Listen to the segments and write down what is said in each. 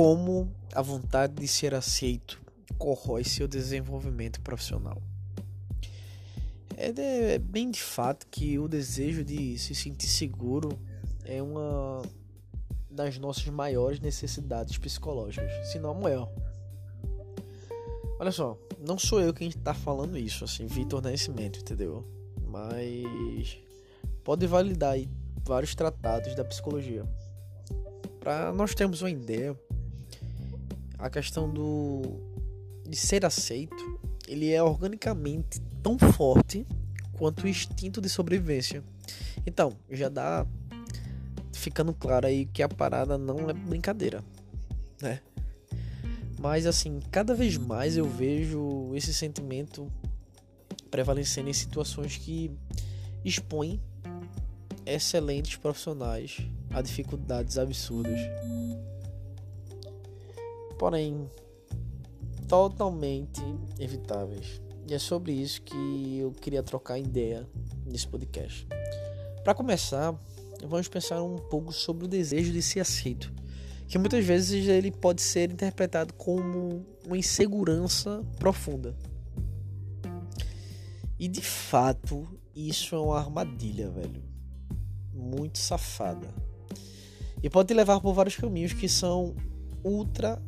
como a vontade de ser aceito corrói seu desenvolvimento profissional. É, é bem de fato que o desejo de se sentir seguro é uma das nossas maiores necessidades psicológicas, se não a maior. Olha só, não sou eu quem está falando isso, assim, Vitor Nascimento, entendeu? Mas pode validar aí vários tratados da psicologia. Para nós termos uma ideia, a questão do de ser aceito, ele é organicamente tão forte quanto o instinto de sobrevivência. Então, já dá ficando claro aí que a parada não é brincadeira, né? Mas assim, cada vez mais eu vejo esse sentimento prevalecendo em situações que expõem excelentes profissionais a dificuldades absurdas. Porém, totalmente evitáveis. E é sobre isso que eu queria trocar ideia nesse podcast. Para começar, vamos pensar um pouco sobre o desejo de ser aceito, que muitas vezes ele pode ser interpretado como uma insegurança profunda. E de fato, isso é uma armadilha, velho. Muito safada. E pode te levar por vários caminhos que são ultra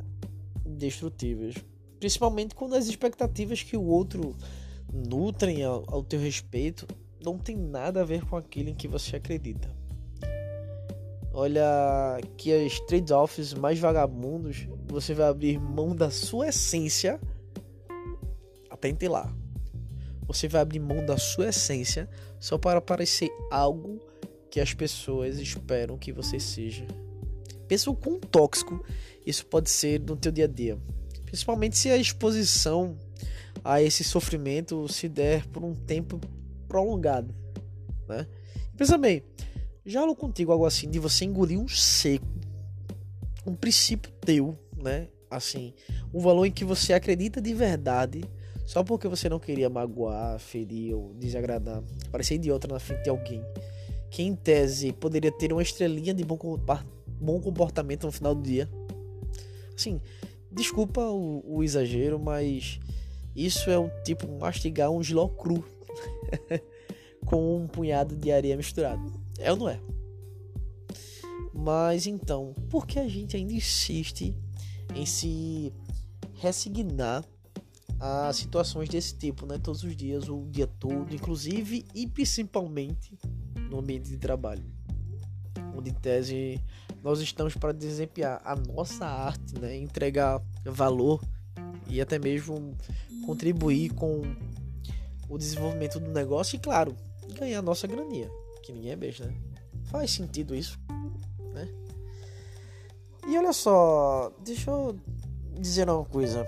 destrutíveis. Principalmente quando as expectativas que o outro nutrem ao, ao teu respeito não tem nada a ver com aquilo em que você acredita. Olha que as trade-offs mais vagabundos, você vai abrir mão da sua essência. Atente lá. Você vai abrir mão da sua essência só para parecer algo que as pessoas esperam que você seja. Pensa o quão tóxico isso pode ser no teu dia a dia. Principalmente se a exposição a esse sofrimento se der por um tempo prolongado, né? pensa bem, já falou contigo algo assim de você engolir um seco, um princípio teu, né? Assim, um valor em que você acredita de verdade, só porque você não queria magoar, ferir ou desagradar, parecer idiota na frente de alguém, que em tese poderia ter uma estrelinha de bom comportamento no final do dia. Assim, desculpa o, o exagero, mas isso é um tipo mastigar um giló cru com um punhado de areia misturado. É ou não é? Mas então, por que a gente ainda insiste em se ressignar a situações desse tipo, né? Todos os dias, o dia todo, inclusive e principalmente no ambiente de trabalho, onde em tese nós estamos para desempenhar a nossa arte, né? Entregar valor e até mesmo contribuir com o desenvolvimento do negócio e, claro, ganhar a nossa graninha que ninguém é né? Faz sentido isso, né? E olha só, deixa eu dizer uma coisa.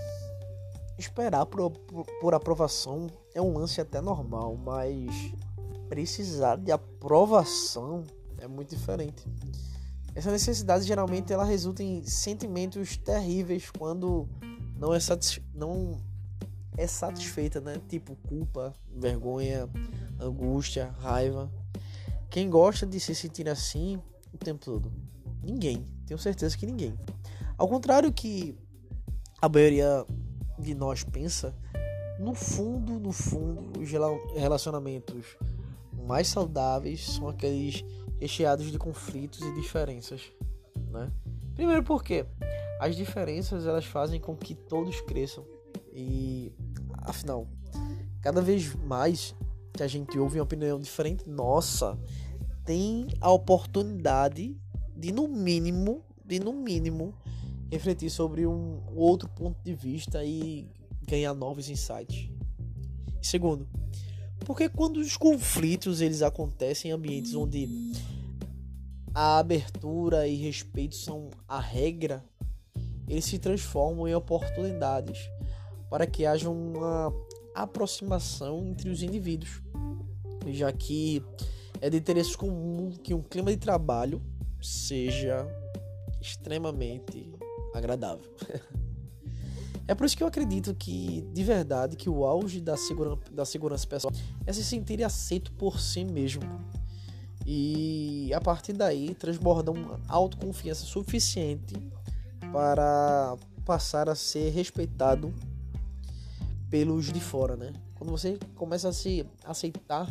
Esperar por, por, por aprovação é um lance até normal, mas precisar de aprovação é muito diferente. Essa necessidade geralmente ela resulta em sentimentos terríveis quando não é, satis... não é satisfeita, né? Tipo culpa, vergonha, angústia, raiva. Quem gosta de se sentir assim o tempo todo? Ninguém. Tenho certeza que ninguém. Ao contrário que a maioria de nós pensa, no fundo, no fundo, os relacionamentos mais saudáveis são aqueles recheados de conflitos e diferenças, né? Primeiro porque as diferenças elas fazem com que todos cresçam e afinal, cada vez mais que a gente ouve uma opinião diferente, nossa, tem a oportunidade de no mínimo, de no mínimo refletir sobre um outro ponto de vista e ganhar novos insights. Segundo, porque quando os conflitos eles acontecem em ambientes onde a abertura e respeito são a regra, eles se transformam em oportunidades para que haja uma aproximação entre os indivíduos, já que é de interesse comum que um clima de trabalho seja extremamente agradável. é por isso que eu acredito que, de verdade, que o auge da, segura da segurança pessoal é se sentir aceito por si mesmo. E a partir daí transbordar uma autoconfiança suficiente para passar a ser respeitado pelos de fora, né? Quando você começa a se aceitar,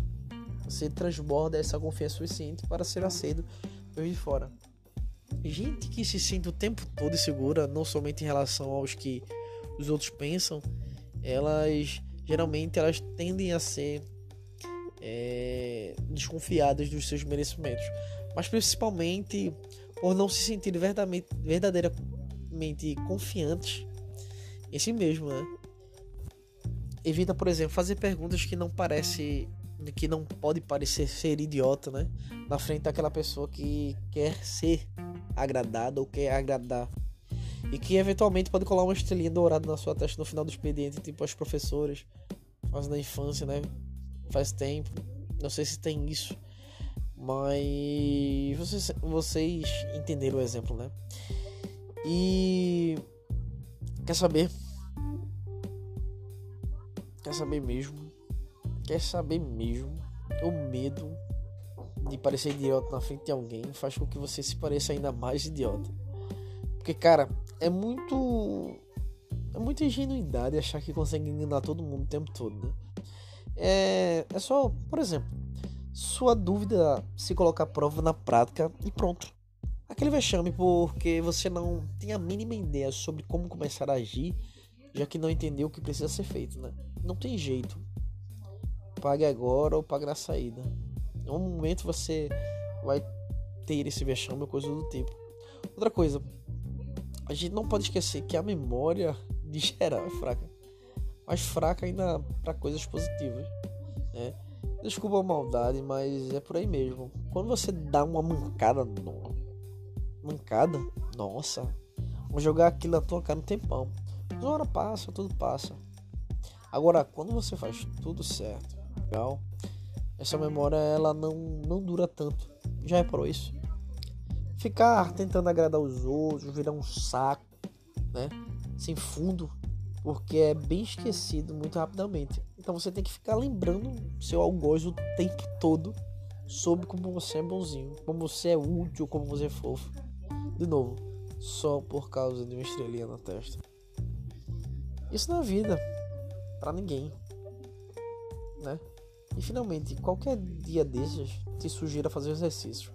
você transborda essa confiança suficiente para ser aceito pelos de fora. Gente que se sente o tempo todo insegura, não somente em relação aos que os outros pensam, elas geralmente elas tendem a ser é, desconfiadas dos seus merecimentos, mas principalmente por não se sentir verdadeiramente confiantes em si mesmo, né? Evita, por exemplo, fazer perguntas que não parece que não pode parecer ser idiota, né? Na frente daquela pessoa que quer ser agradada ou quer agradar. E que eventualmente pode colar uma estrelinha dourada na sua testa no final do expediente, tipo as professoras fazem na infância, né? Faz tempo. Não sei se tem isso. Mas vocês, vocês entenderam o exemplo, né? E quer saber? Quer saber mesmo? Quer saber mesmo? O medo de parecer idiota na frente de alguém faz com que você se pareça ainda mais idiota. Porque, cara, é muito. É muita ingenuidade achar que consegue enganar todo mundo o tempo todo, né? É, é só, por exemplo, sua dúvida se colocar prova na prática e pronto. Aquele vexame porque você não tem a mínima ideia sobre como começar a agir, já que não entendeu o que precisa ser feito, né? Não tem jeito. Pague agora ou pague na saída. Em um momento você vai ter esse vexame ou coisa do tipo. Outra coisa, a gente não pode esquecer que a memória de geral é fraca. Mas fraca ainda para coisas positivas, né? Desculpa a maldade, mas é por aí mesmo. Quando você dá uma mancada, no... mancada, nossa, vou jogar aquilo na tua cara um tempão. Uma hora passa, tudo passa. Agora, quando você faz tudo certo, legal, essa memória ela não, não dura tanto. Já por isso? Ficar tentando agradar os outros, virar um saco, né? Sem fundo, porque é bem esquecido muito rapidamente. Então você tem que ficar lembrando seu algoz o tempo todo sobre como você é bonzinho, como você é útil, como você é fofo. De novo, só por causa de uma estrelinha na testa. Isso na vida, para ninguém, né? E finalmente, qualquer dia desses te sugiro fazer exercício.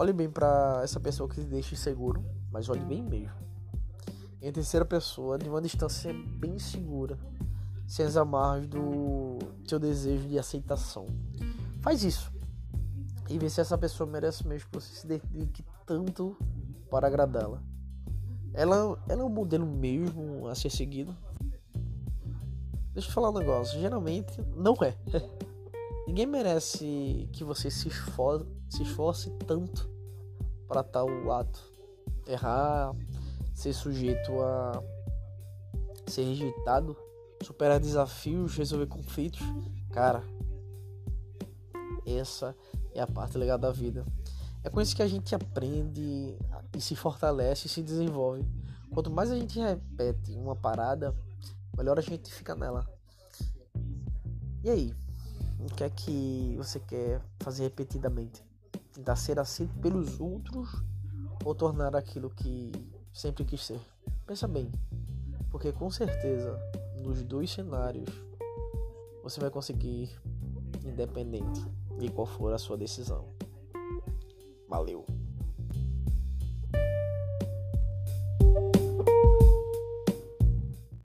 Olhe bem para essa pessoa que te deixa inseguro, mas olhe bem mesmo. Em terceira pessoa, de uma distância bem segura, sem as amarras do seu desejo de aceitação. Faz isso e vê se essa pessoa merece mesmo que você se dedique tanto para agradá-la. Ela, ela é um modelo mesmo a ser seguido. Deixa eu falar um negócio. Geralmente não é. Ninguém merece que você se esforce, se esforce tanto para tal ato. Errar, ser sujeito a ser rejeitado, superar desafios, resolver conflitos. Cara, essa é a parte legal da vida. É com isso que a gente aprende e se fortalece e se desenvolve. Quanto mais a gente repete uma parada, melhor a gente fica nela. E aí? O que é que você quer fazer repetidamente? Tentar ser aceito pelos outros ou tornar aquilo que sempre quis ser? Pensa bem, porque com certeza nos dois cenários você vai conseguir, independente de qual for a sua decisão. Valeu!